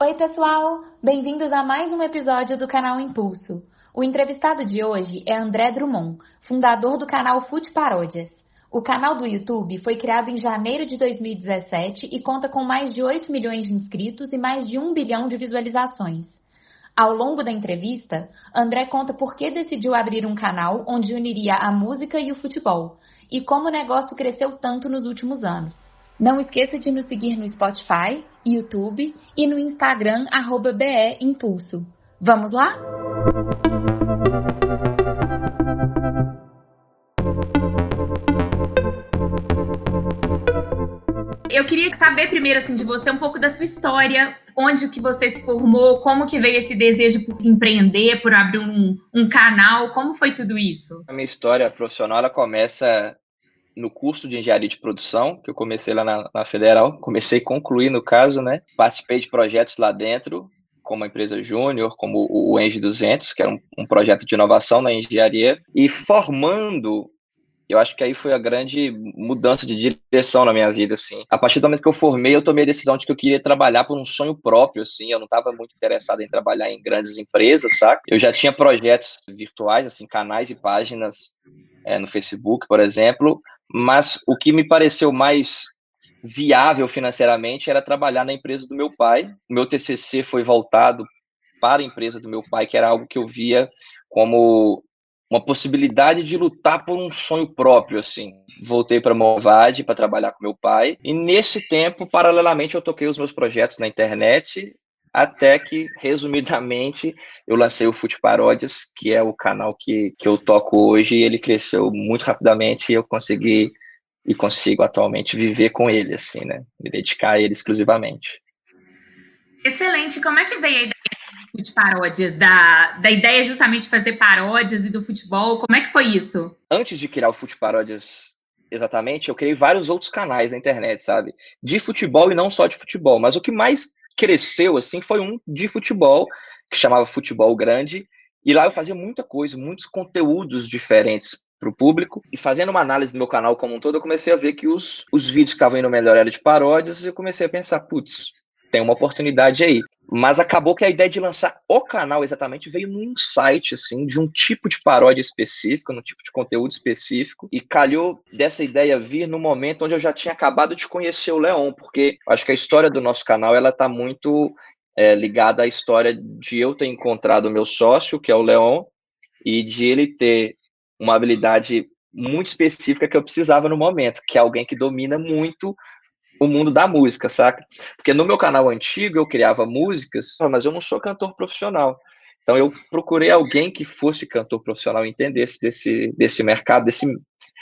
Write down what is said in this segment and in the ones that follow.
Oi, pessoal! Bem-vindos a mais um episódio do canal Impulso. O entrevistado de hoje é André Drummond, fundador do canal Fute Paródias. O canal do YouTube foi criado em janeiro de 2017 e conta com mais de 8 milhões de inscritos e mais de 1 bilhão de visualizações. Ao longo da entrevista, André conta por que decidiu abrir um canal onde uniria a música e o futebol e como o negócio cresceu tanto nos últimos anos. Não esqueça de nos seguir no Spotify, YouTube e no Instagram BE Impulso. Vamos lá? Eu queria saber primeiro assim de você um pouco da sua história, onde que você se formou, como que veio esse desejo por empreender, por abrir um, um canal, como foi tudo isso? A minha história profissional ela começa no curso de engenharia de produção, que eu comecei lá na, na Federal, comecei a concluir no caso, né? Participei de projetos lá dentro, como a empresa júnior, como o Eng 200, que era um, um, projeto de inovação na engenharia, e formando, eu acho que aí foi a grande mudança de direção na minha vida, assim. A partir do momento que eu formei, eu tomei a decisão de que eu queria trabalhar por um sonho próprio, assim, eu não estava muito interessado em trabalhar em grandes empresas, saca? Eu já tinha projetos virtuais, assim, canais e páginas é, no Facebook, por exemplo, mas o que me pareceu mais viável financeiramente era trabalhar na empresa do meu pai. O meu TCC foi voltado para a empresa do meu pai, que era algo que eu via como uma possibilidade de lutar por um sonho próprio, assim. Voltei para Movade para trabalhar com meu pai, e nesse tempo, paralelamente, eu toquei os meus projetos na internet, até que, resumidamente, eu lancei o Fute Paródias, que é o canal que, que eu toco hoje, e ele cresceu muito rapidamente e eu consegui e consigo atualmente viver com ele, assim, né? Me dedicar a ele exclusivamente. Excelente. Como é que veio a ideia de paródias, da, da ideia justamente de fazer paródias e do futebol? Como é que foi isso? Antes de criar o Fute Paródias exatamente, eu criei vários outros canais na internet, sabe? De futebol e não só de futebol. Mas o que mais cresceu, assim, foi um de futebol, que chamava Futebol Grande. E lá eu fazia muita coisa, muitos conteúdos diferentes para o público. E fazendo uma análise do meu canal como um todo, eu comecei a ver que os, os vídeos que estavam indo melhor eram de paródias, e eu comecei a pensar, putz, tem uma oportunidade aí. Mas acabou que a ideia de lançar o canal exatamente veio num insight, assim, de um tipo de paródia específico, num tipo de conteúdo específico, e calhou dessa ideia vir no momento onde eu já tinha acabado de conhecer o Leon, porque acho que a história do nosso canal, ela tá muito é, ligada à história de eu ter encontrado o meu sócio, que é o Leon, e de ele ter uma habilidade muito específica que eu precisava no momento, que é alguém que domina muito o mundo da música, saca? Porque no meu canal antigo eu criava músicas, mas eu não sou cantor profissional. Então eu procurei alguém que fosse cantor profissional, entendesse desse, desse mercado, desse,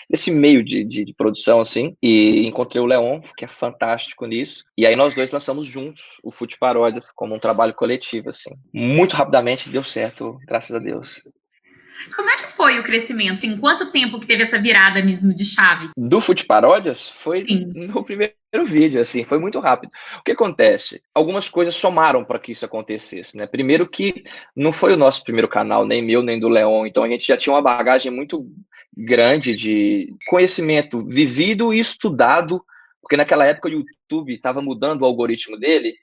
desse meio de, de, de, produção, assim, e encontrei o Leon, que é fantástico nisso, e aí nós dois lançamos juntos o Fute Paródias como um trabalho coletivo, assim. Muito rapidamente deu certo, graças a Deus. Como é que foi o crescimento? Em quanto tempo que teve essa virada mesmo de chave? Do Fute Paródias foi Sim. no primeiro vídeo, assim, foi muito rápido. O que acontece? Algumas coisas somaram para que isso acontecesse, né? Primeiro que não foi o nosso primeiro canal, nem meu, nem do Leon, então a gente já tinha uma bagagem muito grande de conhecimento vivido e estudado, porque naquela época o YouTube estava mudando o algoritmo dele,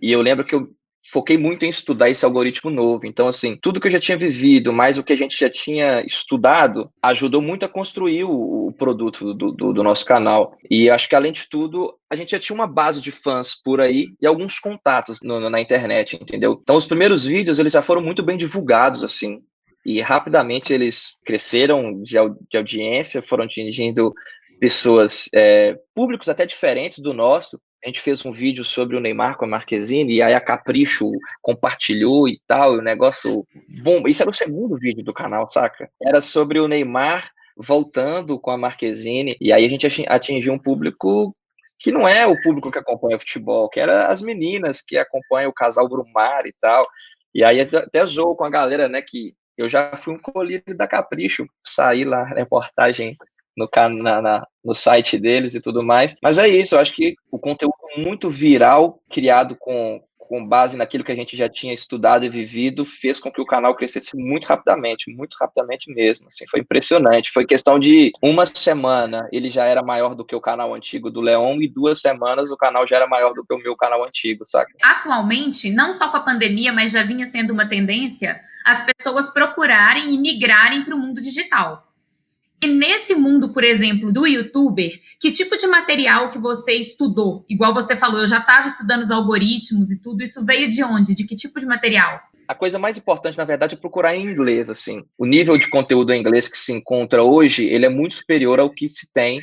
e eu lembro que eu foquei muito em estudar esse algoritmo novo. Então, assim, tudo que eu já tinha vivido, mais o que a gente já tinha estudado, ajudou muito a construir o, o produto do, do, do, nosso canal. E acho que, além de tudo, a gente já tinha uma base de fãs por aí e alguns contatos no, na internet, entendeu? Então, os primeiros vídeos, eles já foram muito bem divulgados, assim. E rapidamente eles cresceram de, de audiência, foram atingindo pessoas, é, públicos até diferentes do nosso, a gente fez um vídeo sobre o Neymar com a Marquezine, e aí a Capricho compartilhou e tal, o negócio bom. Isso era o segundo vídeo do canal, saca? Era sobre o Neymar voltando com a Marquezine, e aí a gente atingiu um público que não é o público que acompanha futebol, que era as meninas que acompanham o casal Brumar e tal. E aí até zoou com a galera, né, que eu já fui um colírio da Capricho, saí lá, reportagem no, na, na, no site deles e tudo mais. Mas é isso, eu acho que o conteúdo muito viral, criado com, com base naquilo que a gente já tinha estudado e vivido, fez com que o canal crescesse muito rapidamente, muito rapidamente mesmo. Assim, foi impressionante. Foi questão de uma semana ele já era maior do que o canal antigo do Leon e duas semanas o canal já era maior do que o meu canal antigo, sabe? Atualmente, não só com a pandemia, mas já vinha sendo uma tendência as pessoas procurarem e migrarem para o mundo digital. E nesse mundo, por exemplo, do youtuber, que tipo de material que você estudou? Igual você falou, eu já estava estudando os algoritmos e tudo, isso veio de onde? De que tipo de material? A coisa mais importante, na verdade, é procurar em inglês, assim. O nível de conteúdo em inglês que se encontra hoje, ele é muito superior ao que se tem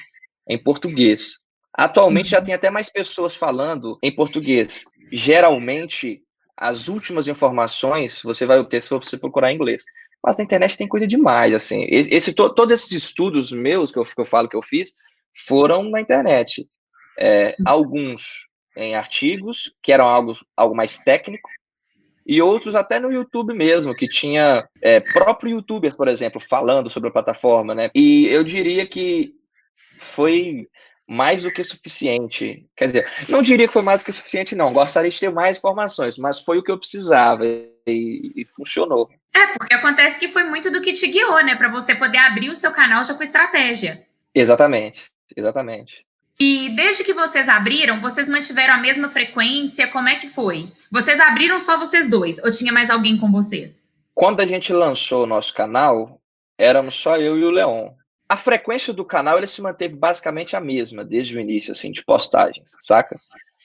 em português. Atualmente já uhum. tem até mais pessoas falando em português. Geralmente, as últimas informações você vai obter se você procurar em inglês. Mas na internet tem coisa demais, assim. Esse, to, todos esses estudos meus que eu, que eu falo que eu fiz foram na internet. É, hum. alguns em artigos, que eram algo, algo mais técnico, e outros até no YouTube mesmo, que tinha é, próprio youtuber, por exemplo, falando sobre a plataforma, né? E eu diria que foi mais do que suficiente. Quer dizer, não diria que foi mais do que suficiente, não. Gostaria de ter mais informações, mas foi o que eu precisava e, e funcionou. É, porque acontece que foi muito do que te guiou, né? Para você poder abrir o seu canal já com estratégia. Exatamente, exatamente. E desde que vocês abriram, vocês mantiveram a mesma frequência? Como é que foi? Vocês abriram só vocês dois? Ou tinha mais alguém com vocês? Quando a gente lançou o nosso canal, éramos só eu e o Leon a frequência do canal ele se manteve basicamente a mesma desde o início, assim, de postagens, saca?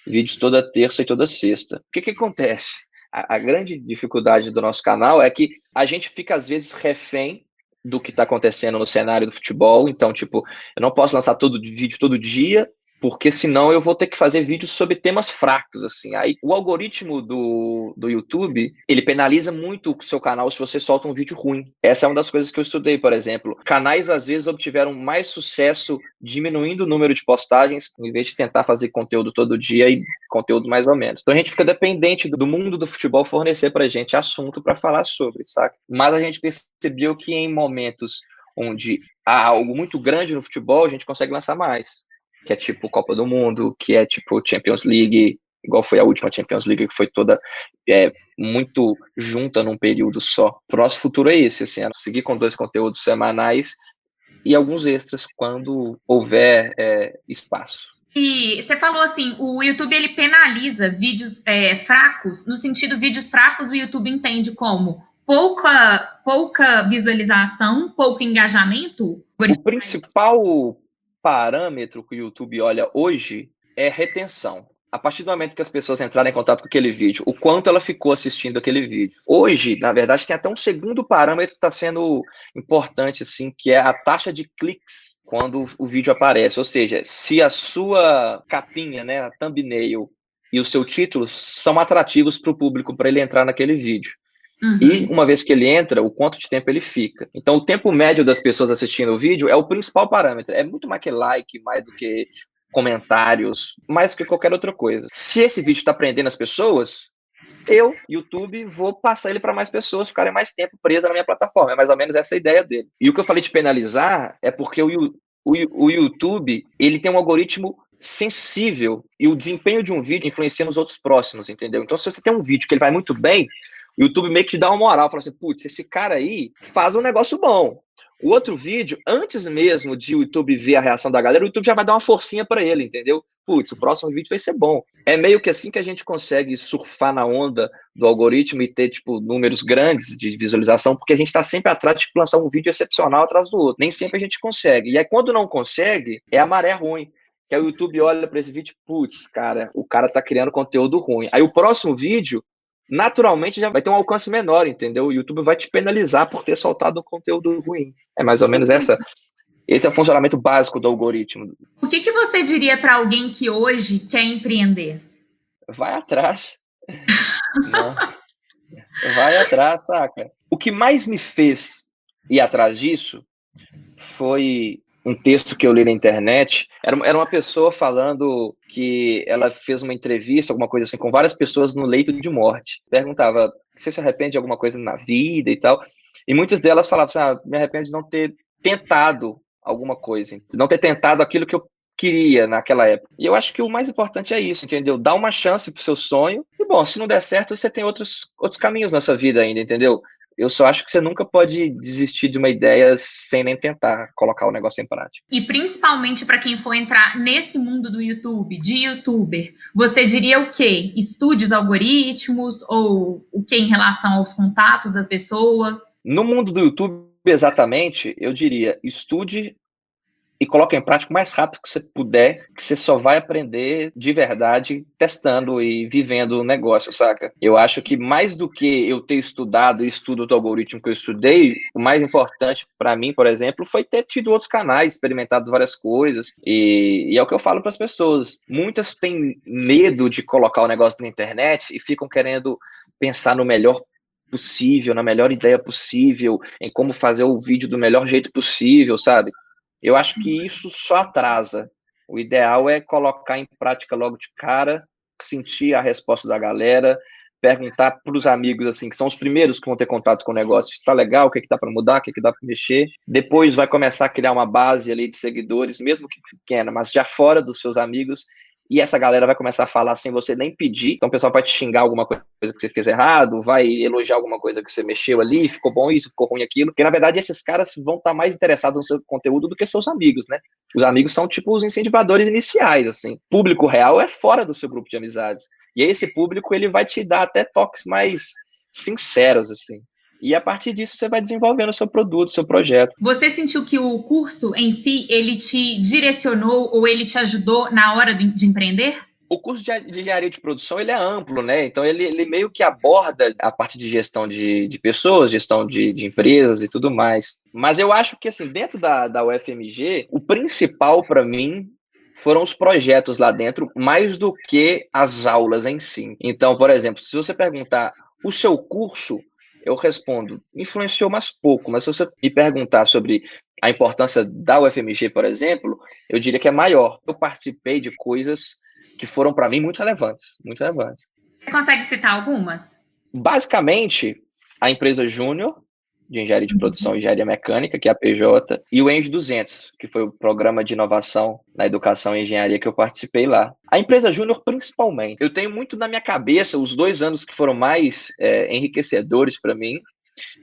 Vídeos toda terça e toda sexta. O que que acontece? A, grande dificuldade do nosso canal é que a gente fica, às vezes, refém do que está acontecendo no cenário do futebol. Então, tipo, eu não posso lançar todo vídeo todo dia, porque senão eu vou ter que fazer vídeos sobre temas fracos, assim. Aí o algoritmo do, do YouTube, ele penaliza muito o seu canal se você solta um vídeo ruim. Essa é uma das coisas que eu estudei, por exemplo. Canais às vezes obtiveram mais sucesso diminuindo o número de postagens, em vez de tentar fazer conteúdo todo dia e conteúdo mais ou menos. Então a gente fica dependente do mundo do futebol fornecer pra gente assunto para falar sobre, saca? Mas a gente percebeu que em momentos onde há algo muito grande no futebol, a gente consegue lançar mais que é tipo Copa do Mundo, que é tipo Champions League, igual foi a última Champions League, que foi toda é, muito junta num período só. O nosso futuro é esse, assim, é seguir com dois conteúdos semanais e alguns extras quando houver é, espaço. E você falou assim, o YouTube ele penaliza vídeos é, fracos, no sentido vídeos fracos o YouTube entende como pouca pouca visualização, pouco engajamento. O principal parâmetro que o YouTube olha hoje é retenção. A partir do momento que as pessoas entrarem em contato com aquele vídeo, o quanto ela ficou assistindo aquele vídeo. Hoje, na verdade, tem até um segundo parâmetro que está sendo importante, assim, que é a taxa de cliques quando o vídeo aparece. Ou seja, se a sua capinha, né, a thumbnail e o seu título são atrativos para o público para ele entrar naquele vídeo. Uhum. E uma vez que ele entra, o quanto de tempo ele fica. Então, o tempo médio das pessoas assistindo o vídeo é o principal parâmetro. É muito mais que like, mais do que comentários, mais do que qualquer outra coisa. Se esse vídeo está prendendo as pessoas, eu, YouTube, vou passar ele para mais pessoas ficarem mais tempo presas na minha plataforma. É mais ou menos essa a ideia dele. E o que eu falei de penalizar é porque o, o, o YouTube ele tem um algoritmo sensível e o desempenho de um vídeo influencia nos outros próximos, entendeu? Então, se você tem um vídeo que ele vai muito bem, o YouTube meio que te dá uma moral, fala assim, putz, esse cara aí faz um negócio bom. O outro vídeo, antes mesmo de o YouTube ver a reação da galera, o YouTube já vai dar uma forcinha para ele, entendeu? Putz, o próximo vídeo vai ser bom. É meio que assim que a gente consegue surfar na onda do algoritmo e ter, tipo, números grandes de visualização, porque a gente está sempre atrás de lançar um vídeo excepcional atrás do outro. Nem sempre a gente consegue. E aí, quando não consegue, é a maré ruim. Que aí o YouTube olha para esse vídeo, putz, cara, o cara tá criando conteúdo ruim. Aí o próximo vídeo naturalmente já vai ter um alcance menor, entendeu? O YouTube vai te penalizar por ter soltado um conteúdo ruim. É mais ou menos essa. Esse é o funcionamento básico do algoritmo. O que, que você diria para alguém que hoje quer empreender? Vai atrás. vai atrás, saca? O que mais me fez ir atrás disso foi um texto que eu li na internet, era, era uma pessoa falando que ela fez uma entrevista, alguma coisa assim, com várias pessoas no leito de morte. Perguntava, você se arrepende de alguma coisa na vida e tal? E muitas delas falavam assim, ah, me arrependo de não ter tentado alguma coisa, não ter tentado aquilo que eu queria naquela época. E eu acho que o mais importante é isso, entendeu? Dar uma chance pro seu sonho. E bom, se não der certo, você tem outros, outros caminhos nessa vida ainda, entendeu? Eu só acho que você nunca pode desistir de uma ideia sem nem tentar colocar o negócio em prática. E principalmente para quem for entrar nesse mundo do YouTube, de youtuber, você diria o quê? Estude os algoritmos ou o que em relação aos contatos das pessoas? No mundo do YouTube, exatamente, eu diria, estude e coloque em prática o mais rápido que você puder, que você só vai aprender de verdade testando e vivendo o negócio, saca? Eu acho que mais do que eu ter estudado e estudo do algoritmo que eu estudei, o mais importante para mim, por exemplo, foi ter tido outros canais, experimentado várias coisas. E, e é o que eu falo para as pessoas. Muitas têm medo de colocar o negócio na internet e ficam querendo pensar no melhor possível, na melhor ideia possível, em como fazer o vídeo do melhor jeito possível, sabe? Eu acho que isso só atrasa. O ideal é colocar em prática logo de cara, sentir a resposta da galera, perguntar para os amigos, assim, que são os primeiros que vão ter contato com o negócio, se está legal, o que, é que dá para mudar, o que, é que dá para mexer. Depois vai começar a criar uma base ali de seguidores, mesmo que pequena, mas já fora dos seus amigos, e essa galera vai começar a falar sem você nem pedir. Então o pessoal vai te xingar alguma coisa que você fez errado, vai elogiar alguma coisa que você mexeu ali, ficou bom isso, ficou ruim aquilo. Porque na verdade esses caras vão estar mais interessados no seu conteúdo do que seus amigos, né? Os amigos são tipo os incentivadores iniciais, assim. Público real é fora do seu grupo de amizades. E esse público ele vai te dar até toques mais sinceros, assim. E a partir disso você vai desenvolvendo o seu produto, o seu projeto. Você sentiu que o curso em si, ele te direcionou ou ele te ajudou na hora de empreender? o curso de, engenharia de produção ele é amplo, né? Então ele, ele meio que aborda a parte de gestão de, de pessoas, gestão de, de empresas e tudo mais. Mas eu acho que assim dentro da, da UFMG o principal para mim foram os projetos lá dentro, mais do que as aulas em si. Então, por exemplo, se você perguntar o seu curso eu respondo, influenciou mais pouco, mas se você me perguntar sobre a importância da UFMG, por exemplo, eu diria que é maior. Eu participei de coisas que foram para mim muito relevantes, muito relevantes. Você consegue citar algumas? Basicamente, a empresa Júnior, de engenharia de produção e engenharia mecânica, que é a PJ, e o ENG 200, que foi o programa de inovação na educação e engenharia que eu participei lá. A empresa Júnior, principalmente. Eu tenho muito na minha cabeça os dois anos que foram mais é, enriquecedores para mim,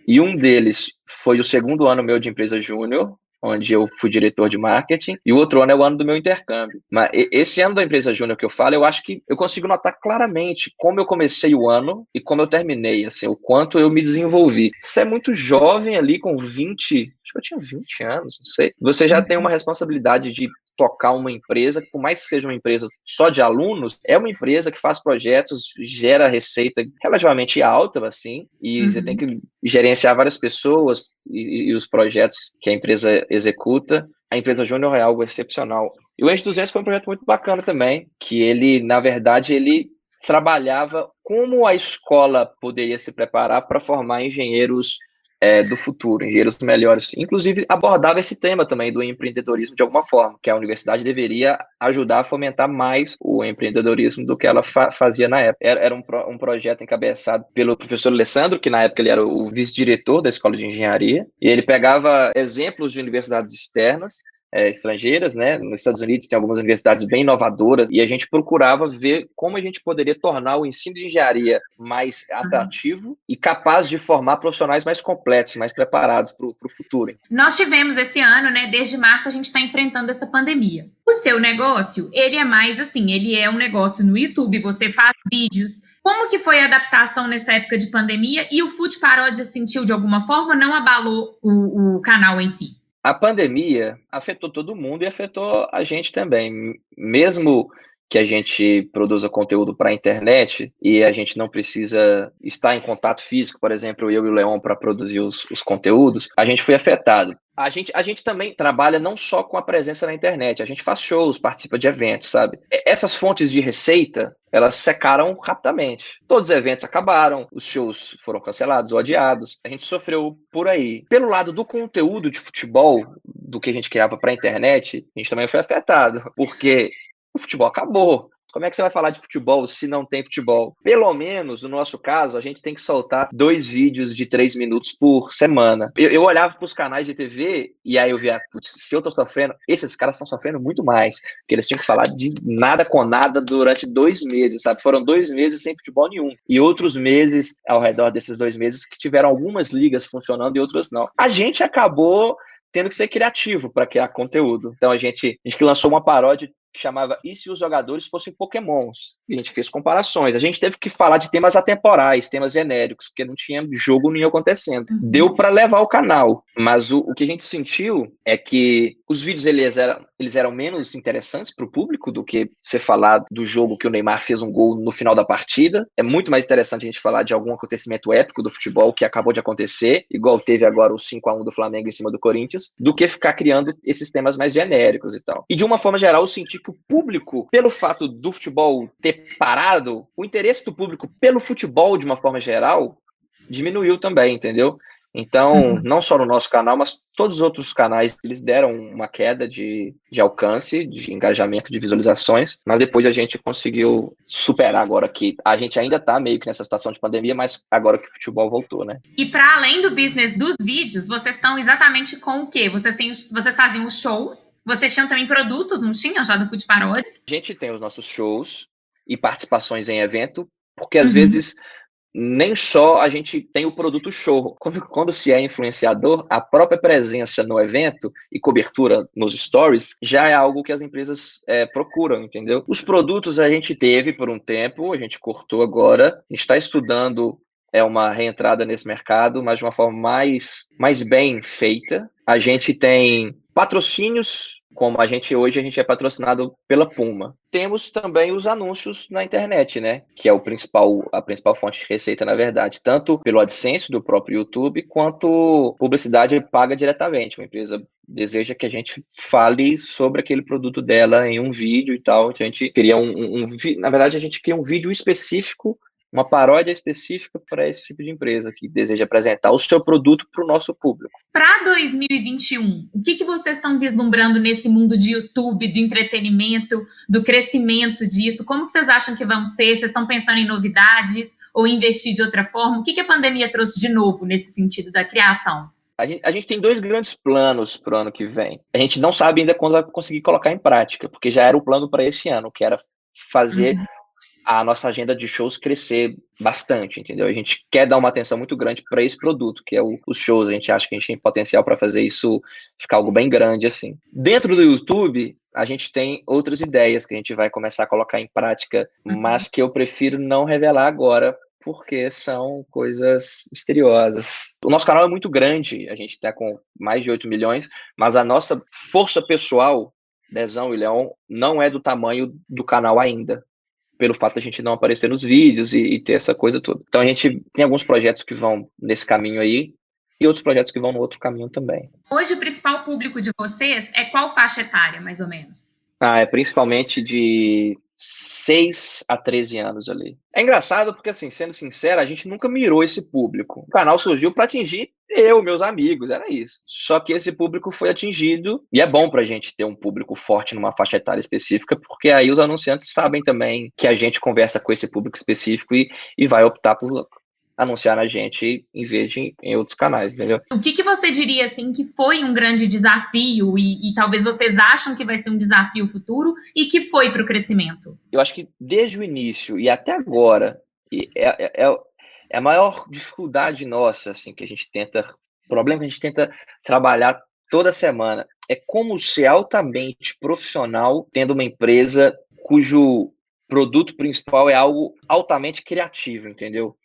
e um deles foi o segundo ano meu de empresa Júnior, onde eu fui diretor de marketing, e o outro ano é o ano do meu intercâmbio. Mas esse ano da empresa júnior que eu falo, eu acho que eu consigo notar claramente como eu comecei o ano e como eu terminei, assim, o quanto eu me desenvolvi. Você é muito jovem ali, com 20, acho que eu tinha 20 anos, não sei. Você já tem uma responsabilidade de tocar uma empresa, por mais que seja uma empresa só de alunos, é uma empresa que faz projetos, gera receita relativamente alta, assim, e uhum. você tem que gerenciar várias pessoas e, e, os projetos que a empresa executa. A empresa Júnior é algo excepcional. E o Ente 200 foi um projeto muito bacana também, que ele, na verdade, ele trabalhava como a escola poderia se preparar para formar engenheiros é, do futuro, engenheiros melhores. Inclusive, abordava esse tema também do empreendedorismo de alguma forma, que a universidade deveria ajudar a fomentar mais o empreendedorismo do que ela fa fazia na época. Era, era um, pro, um, projeto encabeçado pelo professor Alessandro, que na época ele era o vice-diretor da Escola de Engenharia, e ele pegava exemplos de universidades externas é, estrangeiras, né? Nos Estados Unidos tem algumas universidades bem inovadoras e a gente procurava ver como a gente poderia tornar o ensino de engenharia mais atrativo uhum. e capaz de formar profissionais mais completos, mais preparados para o futuro. Nós tivemos esse ano, né? Desde março a gente está enfrentando essa pandemia. O seu negócio, ele é mais assim, ele é um negócio no YouTube, você faz vídeos. Como que foi a adaptação nessa época de pandemia e o Food Paródia sentiu de alguma forma não abalou o, o canal em si? A pandemia afetou todo mundo e afetou a gente também. Mesmo que a gente produza conteúdo para a internet e a gente não precisa estar em contato físico, por exemplo, eu e o Leon para produzir os, os, conteúdos, a gente foi afetado. A gente, a gente também trabalha não só com a presença na internet, a gente faz shows, participa de eventos, sabe? Essas fontes de receita, elas secaram rapidamente. Todos os eventos acabaram, os shows foram cancelados ou adiados. A gente sofreu por aí. Pelo lado do conteúdo de futebol, do que a gente criava para a internet, a gente também foi afetado, porque o futebol acabou. Como é que você vai falar de futebol se não tem futebol? Pelo menos, no nosso caso, a gente tem que soltar dois vídeos de três minutos por semana. Eu, eu olhava para os canais de TV e aí eu via, putz, se eu tô sofrendo, esses caras estão sofrendo muito mais, porque eles tinham que falar de nada com nada durante dois meses, sabe? Foram dois meses sem futebol nenhum. E outros meses, ao redor desses dois meses, que tiveram algumas ligas funcionando e outras não. A gente acabou tendo que ser criativo para criar conteúdo. Então a gente, a gente lançou uma paródia que chamava E se os jogadores fossem pokémons? E a gente fez comparações. A gente teve que falar de temas atemporais, temas genéricos, porque não tinha jogo nenhum acontecendo. Uhum. Deu para levar o canal, mas o, o que a gente sentiu é que os vídeos eles eram, eles eram menos interessantes para o público do que você falar do jogo que o Neymar fez um gol no final da partida. É muito mais interessante a gente falar de algum acontecimento épico do futebol que acabou de acontecer, igual teve agora o 5 a 1 do Flamengo em cima do Corinthians, do que ficar criando esses temas mais genéricos e tal. E de uma forma geral, eu senti que o público, pelo fato do futebol ter parado, o interesse do público pelo futebol de uma forma geral diminuiu também, entendeu? Então, uhum. não só no nosso canal, mas todos os outros canais, eles deram uma queda de, de alcance, de engajamento, de visualizações, mas depois a gente conseguiu superar agora que a gente ainda está meio que nessa situação de pandemia, mas agora que o futebol voltou, né? E para além do business dos vídeos, vocês estão exatamente com o quê? Vocês, têm, vocês faziam os shows, vocês tinham também produtos, não tinham já do Food Parodies? A gente tem os nossos shows e participações em evento, porque às uhum. vezes nem só a gente tem o produto show. Quando, quando, se é influenciador, a própria presença no evento e cobertura nos stories já é algo que as empresas é, procuram, entendeu? Os produtos a gente teve por um tempo, a gente cortou agora, a gente está estudando é uma reentrada nesse mercado, mas de uma forma mais, mais bem feita. A gente tem patrocínios como a gente hoje a gente é patrocinado pela Puma. Temos também os anúncios na internet, né, que é o principal a principal fonte de receita na verdade, tanto pelo AdSense do próprio YouTube quanto publicidade paga diretamente. Uma empresa deseja que a gente fale sobre aquele produto dela em um vídeo e tal. Então a gente queria um, um, um na verdade a gente queria um vídeo específico uma paródia específica para esse tipo de empresa que deseja apresentar o seu produto para o nosso público. Para 2021, o que, que vocês estão vislumbrando nesse mundo de YouTube, do entretenimento, do crescimento disso? Como que vocês acham que vão ser? Vocês estão pensando em novidades ou investir de outra forma? O que, que a pandemia trouxe de novo nesse sentido da criação? A gente, a gente, tem dois grandes planos para o ano que vem. A gente não sabe ainda quando vai conseguir colocar em prática, porque já era o plano para esse ano, que era fazer uhum a nossa agenda de shows crescer bastante, entendeu? A gente quer dar uma atenção muito grande para esse produto, que é o, os shows. A gente acha que a gente tem potencial para fazer isso ficar algo bem grande assim. Dentro do YouTube, a gente tem outras ideias que a gente vai começar a colocar em prática, uhum. mas que eu prefiro não revelar agora, porque são coisas misteriosas. O nosso canal é muito grande, a gente está com mais de 8 milhões, mas a nossa força pessoal, Dezão e Leão, não é do tamanho do canal ainda pelo fato de a gente não aparecer nos vídeos e, e, ter essa coisa toda. Então a gente tem alguns projetos que vão nesse caminho aí e outros projetos que vão no outro caminho também. Hoje o principal público de vocês é qual faixa etária, mais ou menos? Ah, é principalmente de 6 a 13 anos ali. É engraçado porque, assim, sendo sincero, a gente nunca mirou esse público. O canal surgiu para atingir eu, meus amigos, era isso. Só que esse público foi atingido, e é bom para a gente ter um público forte numa faixa etária específica, porque aí os anunciantes sabem também que a gente conversa com esse público específico e, e vai optar por anunciar na gente em vez de em outros canais, entendeu? O que, que você diria, assim, que foi um grande desafio e, e talvez vocês acham que vai ser um desafio futuro e que foi para o crescimento? Eu acho que desde o início e até agora, é, é, é, é a maior dificuldade nossa, assim, que a gente tenta, o problema que a gente tenta trabalhar toda semana é como ser altamente profissional tendo uma empresa cujo produto principal é algo altamente criativo, entendeu?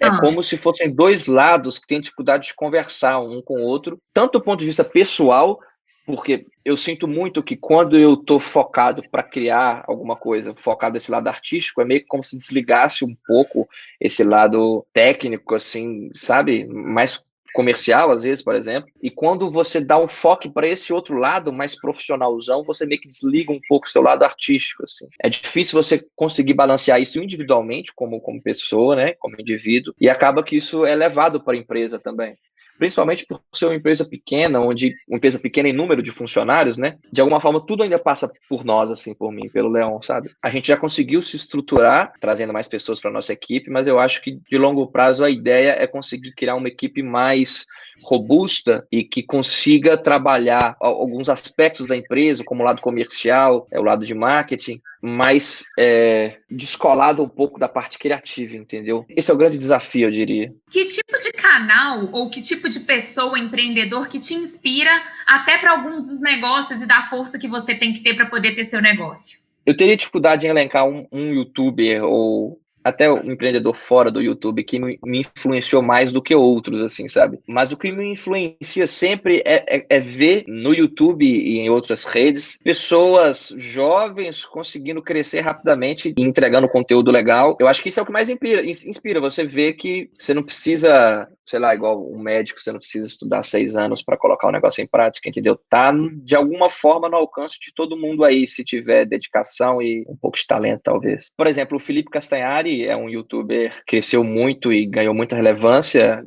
É ah. como se fossem dois lados que têm dificuldade de conversar um com o outro, tanto do ponto de vista pessoal, porque eu sinto muito que quando eu estou focado para criar alguma coisa, focado nesse lado artístico, é meio como se desligasse um pouco esse lado técnico, assim, sabe? Mais comercial, às vezes, por exemplo, e quando você dá um foco para esse outro lado mais profissionalzão, você meio que desliga um pouco o seu lado artístico, assim. É difícil você conseguir balancear isso individualmente, como, como pessoa, né, como indivíduo, e acaba que isso é levado para a empresa também. Principalmente por ser uma empresa pequena, onde uma empresa pequena em número de funcionários, né? De alguma forma, tudo ainda passa por nós, assim, por mim, pelo Leon, sabe? A gente já conseguiu se estruturar, trazendo mais pessoas para nossa equipe, mas eu acho que de longo prazo a ideia é conseguir criar uma equipe mais robusta e que consiga trabalhar alguns aspectos da empresa, como o lado comercial, é o lado de marketing, mais é, descolado um pouco da parte criativa, entendeu? Esse é o grande desafio, eu diria. Que tipo de canal ou que tipo de pessoa empreendedor que te inspira até para alguns dos negócios e da força que você tem que ter para poder ter seu negócio? Eu teria dificuldade em elencar um, um youtuber ou até um empreendedor fora do YouTube que me, influenciou mais do que outros, assim, sabe? Mas o que me influencia sempre é, é, é, ver no YouTube e em outras redes pessoas jovens conseguindo crescer rapidamente e entregando conteúdo legal. Eu acho que isso é o que mais inspira. inspira. Você vê que você não precisa, sei lá, igual um médico, você não precisa estudar seis anos para colocar o negócio em prática, entendeu? Tá de alguma forma no alcance de todo mundo aí, se tiver dedicação e um pouco de talento, talvez. Por exemplo, o Felipe Castanhari é um youtuber que cresceu muito e ganhou muita relevância,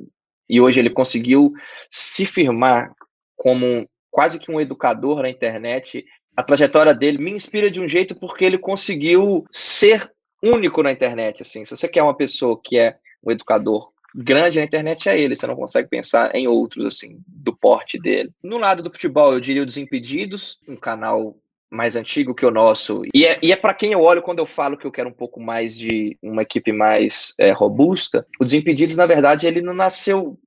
e hoje ele conseguiu se firmar como quase que um educador na internet. A trajetória dele me inspira de um jeito porque ele conseguiu ser único na internet. Assim, se você quer uma pessoa que é um educador grande na internet é ele, você não consegue pensar em outros assim do porte dele. No lado do futebol, eu diria o Desimpedidos, um canal mais antigo que o nosso. E é, e é para quem eu olho quando eu falo que eu quero um pouco mais de uma equipe mais é, robusta. O Desimpedidos, na verdade, ele não nasceu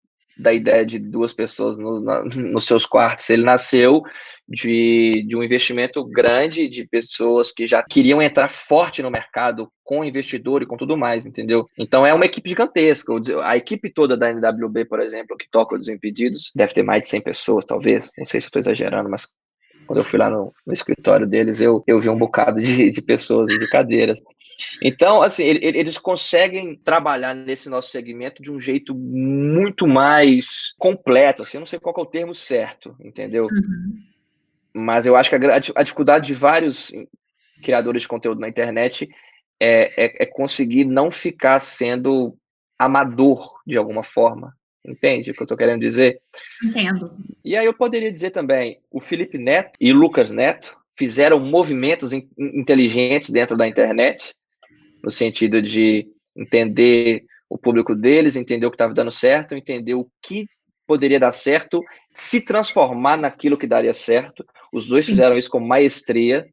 da ideia de duas pessoas no, na, nos seus quartos. Ele nasceu de, de um investimento grande de pessoas que já queriam entrar forte no mercado com investidor e com tudo mais, entendeu? Então é uma equipe gigantesca. A equipe toda da NWB, por exemplo, que toca o Desimpedidos, deve ter mais de 100 pessoas, talvez. Não sei se estou exagerando, mas quando eu fui lá no, no escritório deles, eu, eu vi um bocado de, de pessoas de cadeiras. Então, assim, eles conseguem trabalhar nesse nosso segmento de um jeito muito mais completo, assim, eu não sei qual é o termo certo, entendeu? Uhum. Mas eu acho que a, a, dificuldade de vários criadores de conteúdo na internet é, é, é conseguir não ficar sendo amador de alguma forma, Entende o que eu estou querendo dizer? Entendo. E aí eu poderia dizer também, o Felipe Neto e Lucas Neto fizeram movimentos in inteligentes dentro da internet, no sentido de entender o público deles, entender o que estava dando certo, entender o que poderia dar certo, se transformar naquilo que daria certo. Os dois Sim. fizeram isso com maestria,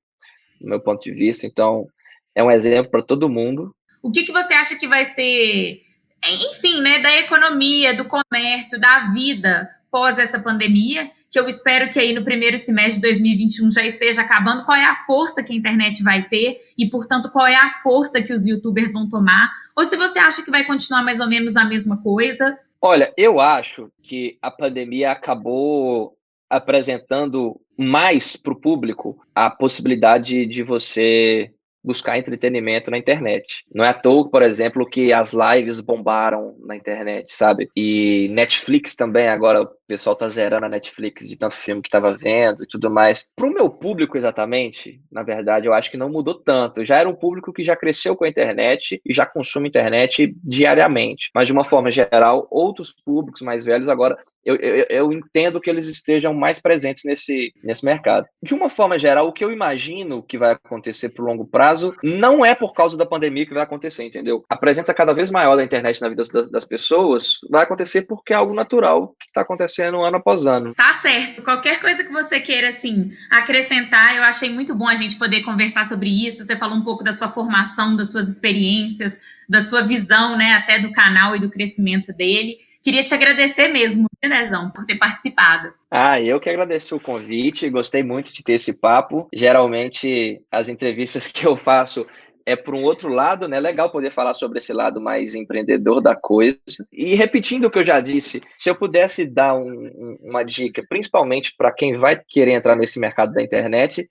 do meu ponto de vista. Então, é um exemplo para todo mundo. O que, que você acha que vai ser enfim, né, da economia, do comércio, da vida pós essa pandemia, que eu espero que aí no primeiro semestre de 2021 já esteja acabando, qual é a força que a internet vai ter e, portanto, qual é a força que os youtubers vão tomar, ou se você acha que vai continuar mais ou menos a mesma coisa. Olha, eu acho que a pandemia acabou apresentando mais para o público a possibilidade de você buscar entretenimento na internet. Não é à toa, por exemplo, que as lives bombaram na internet, sabe? E Netflix também, agora o pessoal tá zerando a Netflix de tanto filme que tava vendo e tudo mais. Pro meu público, exatamente, na verdade, eu acho que não mudou tanto. Já era um público que já cresceu com a internet e já consome internet diariamente. Mas, de uma forma geral, outros públicos mais velhos agora eu, eu, eu, entendo que eles estejam mais presentes nesse, nesse mercado. De uma forma geral, o que eu imagino que vai acontecer por longo prazo não é por causa da pandemia que vai acontecer, entendeu? A presença cada vez maior da internet na vida das, das pessoas vai acontecer porque é algo natural que está acontecendo ano após ano. Tá certo. Qualquer coisa que você queira, assim, acrescentar, eu achei muito bom a gente poder conversar sobre isso. Você falou um pouco da sua formação, das suas experiências, da sua visão, né, até do canal e do crescimento dele. Queria te agradecer mesmo, Nezão, por ter participado. Ah, eu que agradeço o convite, gostei muito de ter esse papo. Geralmente, as entrevistas que eu faço é por um outro lado, né? Legal poder falar sobre esse lado mais empreendedor da coisa. E repetindo o que eu já disse, se eu pudesse dar um, uma dica, principalmente para quem vai querer entrar nesse mercado da internet,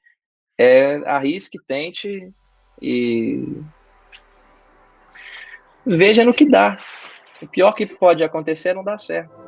é arrisque, tente e veja no que dá. O pior que pode acontecer é não dar certo.